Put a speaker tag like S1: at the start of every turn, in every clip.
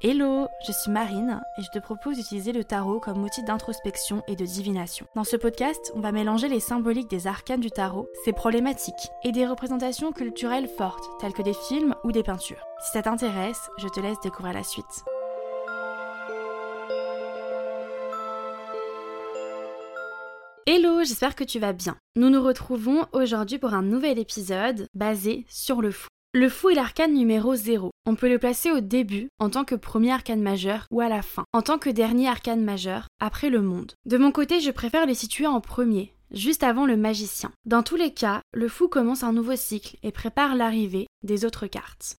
S1: Hello, je suis Marine et je te propose d'utiliser le tarot comme outil d'introspection et de divination. Dans ce podcast, on va mélanger les symboliques des arcanes du tarot, ses problématiques et des représentations culturelles fortes telles que des films ou des peintures. Si ça t'intéresse, je te laisse découvrir la suite. Hello, j'espère que tu vas bien. Nous nous retrouvons aujourd'hui pour un nouvel épisode basé sur le fou. Le fou est l'arcane numéro 0. On peut le placer au début en tant que premier arcane majeur ou à la fin en tant que dernier arcane majeur après le monde. De mon côté, je préfère le situer en premier, juste avant le magicien. Dans tous les cas, le fou commence un nouveau cycle et prépare l'arrivée des autres cartes.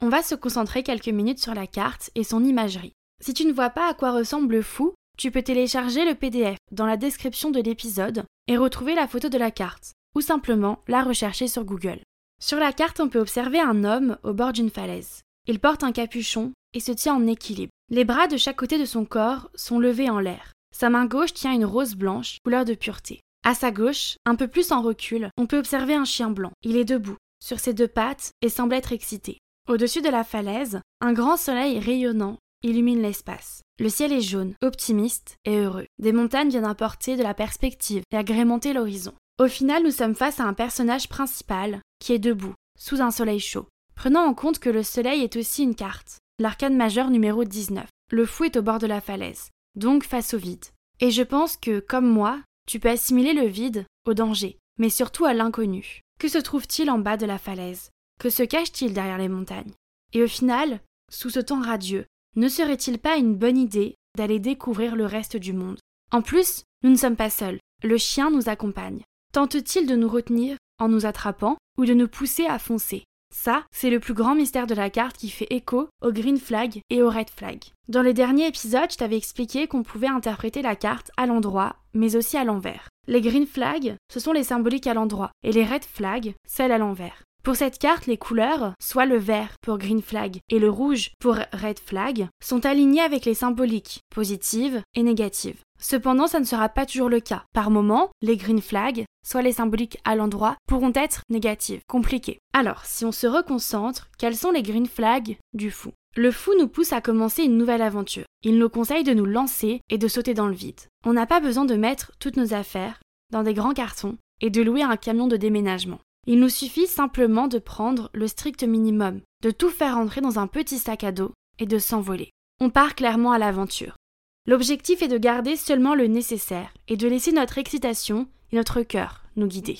S1: On va se concentrer quelques minutes sur la carte et son imagerie. Si tu ne vois pas à quoi ressemble le fou, tu peux télécharger le PDF dans la description de l'épisode et retrouver la photo de la carte, ou simplement la rechercher sur Google. Sur la carte, on peut observer un homme au bord d'une falaise. Il porte un capuchon et se tient en équilibre. Les bras de chaque côté de son corps sont levés en l'air. Sa main gauche tient une rose blanche, couleur de pureté. À sa gauche, un peu plus en recul, on peut observer un chien blanc. Il est debout, sur ses deux pattes, et semble être excité. Au-dessus de la falaise, un grand soleil rayonnant illumine l'espace. Le ciel est jaune, optimiste et heureux. Des montagnes viennent apporter de la perspective et agrémenter l'horizon. Au final, nous sommes face à un personnage principal qui est debout, sous un soleil chaud. Prenons en compte que le soleil est aussi une carte, l'arcane majeur numéro 19. Le fou est au bord de la falaise, donc face au vide. Et je pense que, comme moi, tu peux assimiler le vide au danger, mais surtout à l'inconnu. Que se trouve-t-il en bas de la falaise? Que se cache-t-il derrière les montagnes? Et au final, sous ce temps radieux, ne serait-il pas une bonne idée d'aller découvrir le reste du monde? En plus, nous ne sommes pas seuls, le chien nous accompagne. Tente-t-il de nous retenir en nous attrapant? Ou de nous pousser à foncer. Ça, c'est le plus grand mystère de la carte qui fait écho au green flag et au red flag. Dans les derniers épisodes, je t'avais expliqué qu'on pouvait interpréter la carte à l'endroit, mais aussi à l'envers. Les green flags, ce sont les symboliques à l'endroit, et les red flags, celles à l'envers. Pour cette carte, les couleurs, soit le vert pour green flag et le rouge pour red flag, sont alignées avec les symboliques, positives et négatives. Cependant, ça ne sera pas toujours le cas. Par moment, les green flags, soit les symboliques à l'endroit, pourront être négatives, compliquées. Alors, si on se reconcentre, quels sont les green flags du fou? Le fou nous pousse à commencer une nouvelle aventure. Il nous conseille de nous lancer et de sauter dans le vide. On n'a pas besoin de mettre toutes nos affaires dans des grands cartons et de louer un camion de déménagement. Il nous suffit simplement de prendre le strict minimum, de tout faire entrer dans un petit sac à dos et de s'envoler. On part clairement à l'aventure. L'objectif est de garder seulement le nécessaire et de laisser notre excitation et notre cœur nous guider.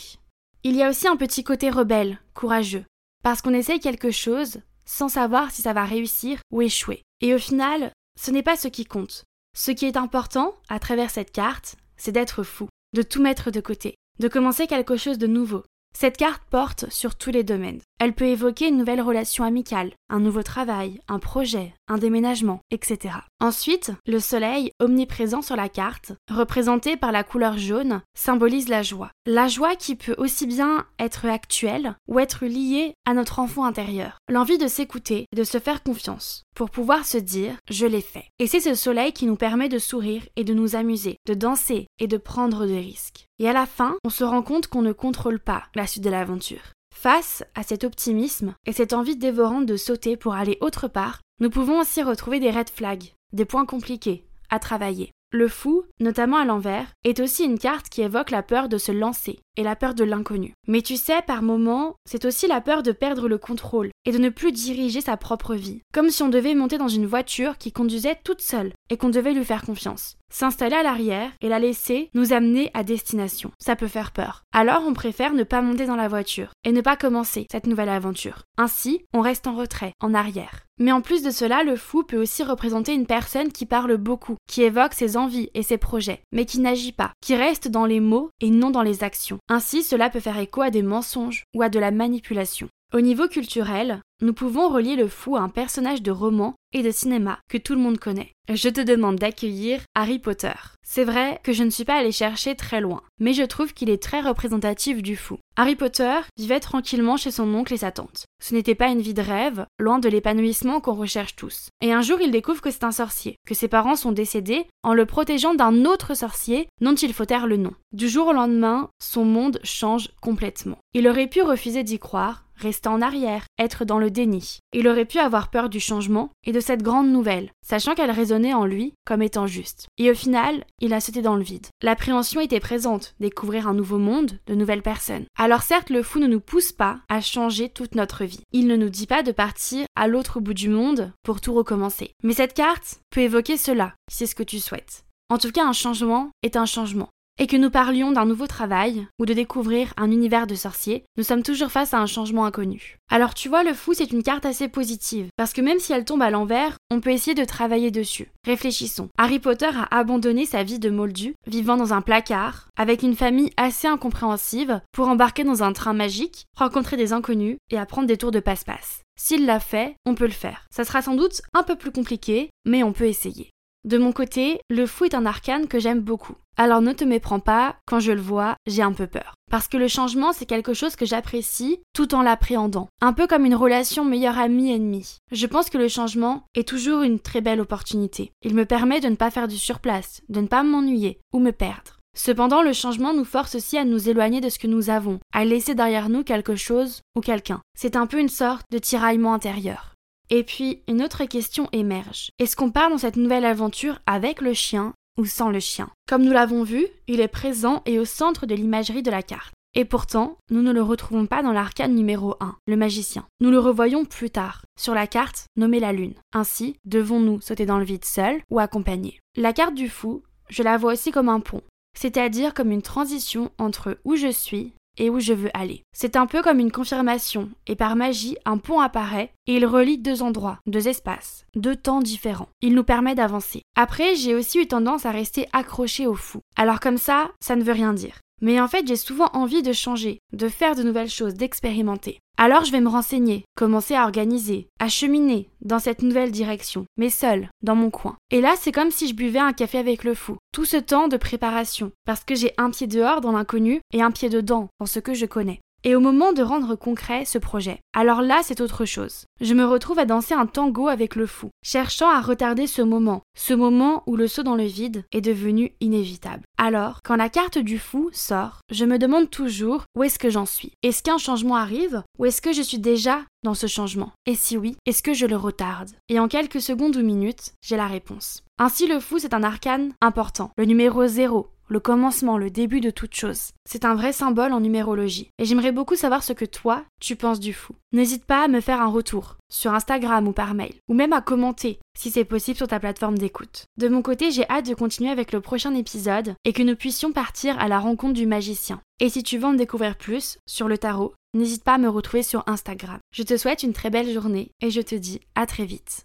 S1: Il y a aussi un petit côté rebelle, courageux, parce qu'on essaye quelque chose sans savoir si ça va réussir ou échouer. Et au final, ce n'est pas ce qui compte. Ce qui est important, à travers cette carte, c'est d'être fou, de tout mettre de côté, de commencer quelque chose de nouveau, cette carte porte sur tous les domaines. Elle peut évoquer une nouvelle relation amicale, un nouveau travail, un projet, un déménagement, etc. Ensuite, le soleil, omniprésent sur la carte, représenté par la couleur jaune, symbolise la joie. La joie qui peut aussi bien être actuelle ou être liée à notre enfant intérieur. L'envie de s'écouter, de se faire confiance, pour pouvoir se dire je l'ai fait. Et c'est ce soleil qui nous permet de sourire et de nous amuser, de danser et de prendre des risques. Et à la fin, on se rend compte qu'on ne contrôle pas la suite de l'aventure. Face à cet optimisme et cette envie dévorante de sauter pour aller autre part, nous pouvons aussi retrouver des red flags, des points compliqués à travailler. Le fou, notamment à l'envers, est aussi une carte qui évoque la peur de se lancer et la peur de l'inconnu. Mais tu sais, par moments, c'est aussi la peur de perdre le contrôle et de ne plus diriger sa propre vie. Comme si on devait monter dans une voiture qui conduisait toute seule et qu'on devait lui faire confiance. S'installer à l'arrière et la laisser nous amener à destination. Ça peut faire peur. Alors on préfère ne pas monter dans la voiture et ne pas commencer cette nouvelle aventure. Ainsi, on reste en retrait, en arrière. Mais en plus de cela, le fou peut aussi représenter une personne qui parle beaucoup, qui évoque ses envies et ses projets, mais qui n'agit pas, qui reste dans les mots et non dans les actions. Ainsi, cela peut faire écho à des mensonges ou à de la manipulation. Au niveau culturel, nous pouvons relier le fou à un personnage de roman et de cinéma que tout le monde connaît. Je te demande d'accueillir Harry Potter. C'est vrai que je ne suis pas allée chercher très loin, mais je trouve qu'il est très représentatif du fou. Harry Potter vivait tranquillement chez son oncle et sa tante. Ce n'était pas une vie de rêve, loin de l'épanouissement qu'on recherche tous. Et un jour, il découvre que c'est un sorcier, que ses parents sont décédés en le protégeant d'un autre sorcier dont il faut taire le nom. Du jour au lendemain, son monde change complètement. Il aurait pu refuser d'y croire, rester en arrière, être dans le déni. Il aurait pu avoir peur du changement et de cette grande nouvelle, sachant qu'elle résonnait en lui comme étant juste. Et au final, il a sauté dans le vide. L'appréhension était présente, découvrir un nouveau monde, de nouvelles personnes. Alors certes, le fou ne nous pousse pas à changer toute notre vie. Il ne nous dit pas de partir à l'autre bout du monde pour tout recommencer. Mais cette carte peut évoquer cela, si c'est ce que tu souhaites. En tout cas, un changement est un changement et que nous parlions d'un nouveau travail ou de découvrir un univers de sorciers, nous sommes toujours face à un changement inconnu. Alors tu vois, le fou, c'est une carte assez positive, parce que même si elle tombe à l'envers, on peut essayer de travailler dessus. Réfléchissons. Harry Potter a abandonné sa vie de moldu, vivant dans un placard, avec une famille assez incompréhensive, pour embarquer dans un train magique, rencontrer des inconnus et apprendre des tours de passe-passe. S'il l'a fait, on peut le faire. Ça sera sans doute un peu plus compliqué, mais on peut essayer. De mon côté, le fou est un arcane que j'aime beaucoup. Alors ne te méprends pas, quand je le vois, j'ai un peu peur. Parce que le changement, c'est quelque chose que j'apprécie tout en l'appréhendant. Un peu comme une relation meilleur ami-ennemi. Je pense que le changement est toujours une très belle opportunité. Il me permet de ne pas faire du surplace, de ne pas m'ennuyer ou me perdre. Cependant, le changement nous force aussi à nous éloigner de ce que nous avons, à laisser derrière nous quelque chose ou quelqu'un. C'est un peu une sorte de tiraillement intérieur. Et puis, une autre question émerge. Est-ce qu'on part dans cette nouvelle aventure avec le chien ou sans le chien? Comme nous l'avons vu, il est présent et au centre de l'imagerie de la carte. Et pourtant, nous ne le retrouvons pas dans l'arcane numéro 1, le magicien. Nous le revoyons plus tard, sur la carte nommée la lune. Ainsi, devons-nous sauter dans le vide seul ou accompagnés La carte du fou, je la vois aussi comme un pont, c'est-à-dire comme une transition entre où je suis et où je veux aller. C'est un peu comme une confirmation, et par magie, un pont apparaît et il relie deux endroits, deux espaces, deux temps différents. Il nous permet d'avancer. Après, j'ai aussi eu tendance à rester accroché au fou. Alors comme ça, ça ne veut rien dire. Mais en fait, j'ai souvent envie de changer, de faire de nouvelles choses, d'expérimenter. Alors je vais me renseigner, commencer à organiser, à cheminer dans cette nouvelle direction, mais seul, dans mon coin. Et là, c'est comme si je buvais un café avec le fou. Tout ce temps de préparation, parce que j'ai un pied dehors dans l'inconnu et un pied dedans dans ce que je connais. Et au moment de rendre concret ce projet, alors là c'est autre chose. Je me retrouve à danser un tango avec le fou, cherchant à retarder ce moment, ce moment où le saut dans le vide est devenu inévitable. Alors, quand la carte du fou sort, je me demande toujours où est-ce que j'en suis. Est-ce qu'un changement arrive ou est-ce que je suis déjà dans ce changement? Et si oui, est-ce que je le retarde? Et en quelques secondes ou minutes, j'ai la réponse. Ainsi le fou c'est un arcane important, le numéro 0, le commencement, le début de toute chose. C'est un vrai symbole en numérologie. Et j'aimerais beaucoup savoir ce que toi, tu penses du fou. N'hésite pas à me faire un retour, sur Instagram ou par mail, ou même à commenter si c'est possible sur ta plateforme d'écoute. De mon côté, j'ai hâte de continuer avec le prochain épisode et que nous puissions partir à la rencontre du magicien. Et si tu veux en découvrir plus sur le tarot, n'hésite pas à me retrouver sur Instagram. Je te souhaite une très belle journée et je te dis à très vite.